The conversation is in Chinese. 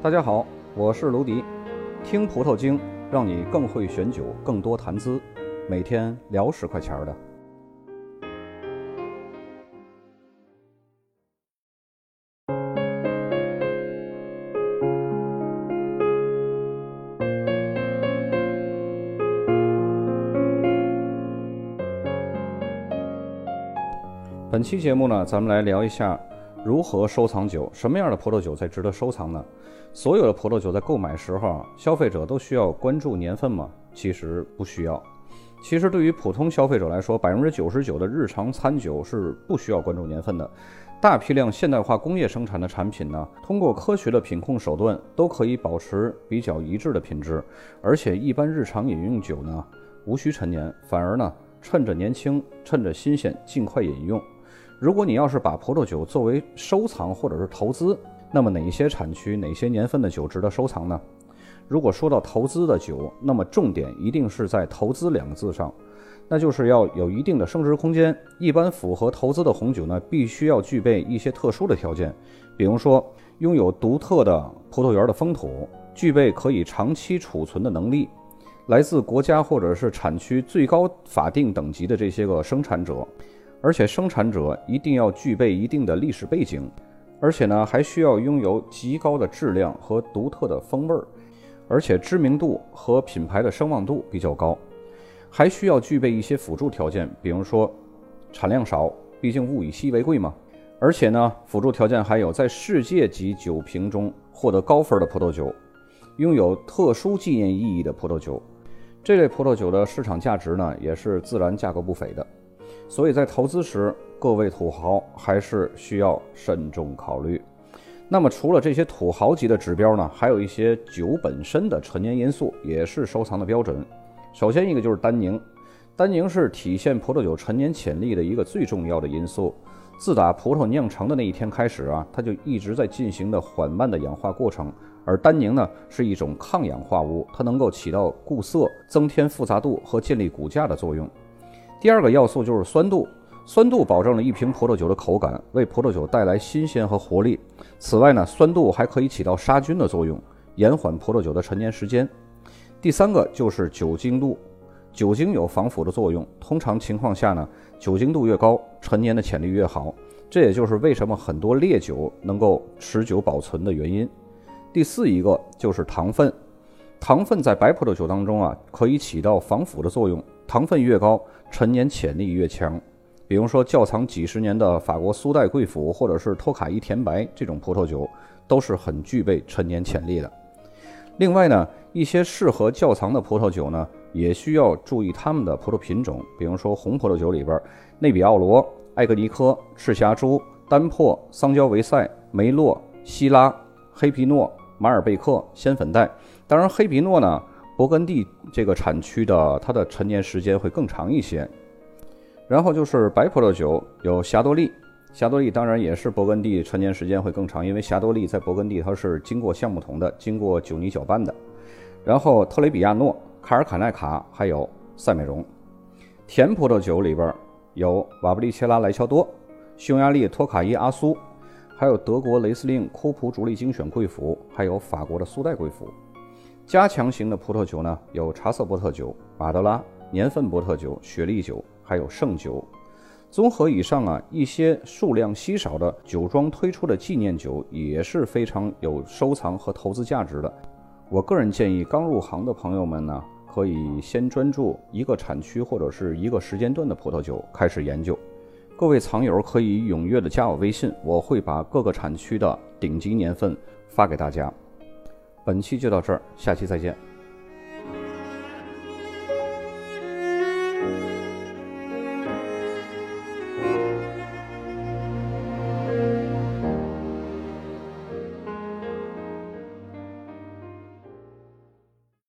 大家好，我是卢迪，听葡萄精，让你更会选酒，更多谈资，每天聊十块钱的。本期节目呢，咱们来聊一下如何收藏酒，什么样的葡萄酒才值得收藏呢？所有的葡萄酒在购买时候，消费者都需要关注年份吗？其实不需要。其实对于普通消费者来说，百分之九十九的日常餐酒是不需要关注年份的。大批量现代化工业生产的产品呢，通过科学的品控手段，都可以保持比较一致的品质。而且一般日常饮用酒呢，无需陈年，反而呢，趁着年轻，趁着新鲜，尽快饮用。如果你要是把葡萄酒作为收藏或者是投资，那么哪一些产区、哪些年份的酒值得收藏呢？如果说到投资的酒，那么重点一定是在“投资”两个字上，那就是要有一定的升值空间。一般符合投资的红酒呢，必须要具备一些特殊的条件，比如说拥有独特的葡萄园的风土，具备可以长期储存的能力，来自国家或者是产区最高法定等级的这些个生产者。而且生产者一定要具备一定的历史背景，而且呢还需要拥有极高的质量和独特的风味儿，而且知名度和品牌的声望度比较高，还需要具备一些辅助条件，比如说产量少，毕竟物以稀为贵嘛。而且呢辅助条件还有在世界级酒评中获得高分的葡萄酒，拥有特殊纪念意义的葡萄酒，这类葡萄酒的市场价值呢也是自然价格不菲的。所以在投资时，各位土豪还是需要慎重考虑。那么，除了这些土豪级的指标呢，还有一些酒本身的陈年因素也是收藏的标准。首先，一个就是单宁，单宁是体现葡萄酒陈年潜力的一个最重要的因素。自打葡萄酿成的那一天开始啊，它就一直在进行的缓慢的氧化过程。而单宁呢，是一种抗氧化物，它能够起到固色、增添复杂度和建立骨架的作用。第二个要素就是酸度，酸度保证了一瓶葡萄酒的口感，为葡萄酒带来新鲜和活力。此外呢，酸度还可以起到杀菌的作用，延缓葡萄酒的陈年时间。第三个就是酒精度，酒精有防腐的作用，通常情况下呢，酒精度越高，陈年的潜力越好。这也就是为什么很多烈酒能够持久保存的原因。第四一个就是糖分，糖分在白葡萄酒当中啊，可以起到防腐的作用。糖分越高，陈年潜力越强。比如说，窖藏几十年的法国苏代贵腐，或者是托卡伊甜白这种葡萄酒，都是很具备陈年潜力的。另外呢，一些适合窖藏的葡萄酒呢，也需要注意它们的葡萄品种。比如说，红葡萄酒里边，内比奥罗、艾格尼科、赤霞珠、丹珀、桑娇维塞、梅洛、希拉、黑皮诺、马尔贝克、仙粉黛。当然，黑皮诺呢。勃艮第这个产区的它的陈年时间会更长一些，然后就是白葡萄酒有霞多丽，霞多丽当然也是勃艮第陈年时间会更长，因为霞多丽在勃艮第它是经过橡木桶的，经过酒泥搅拌的。然后特雷比亚诺、卡尔卡奈卡还有塞美容。甜葡萄酒里边有瓦布利切拉莱乔多、匈牙利托卡伊阿苏，还有德国雷司令库普主力精选贵腐，还有法国的苏代贵腐。加强型的葡萄酒呢，有茶色波特酒、马德拉、年份波特酒、雪莉酒，还有圣酒。综合以上啊，一些数量稀少的酒庄推出的纪念酒也是非常有收藏和投资价值的。我个人建议，刚入行的朋友们呢，可以先专注一个产区或者是一个时间段的葡萄酒开始研究。各位藏友可以踊跃的加我微信，我会把各个产区的顶级年份发给大家。本期就到这儿，下期再见。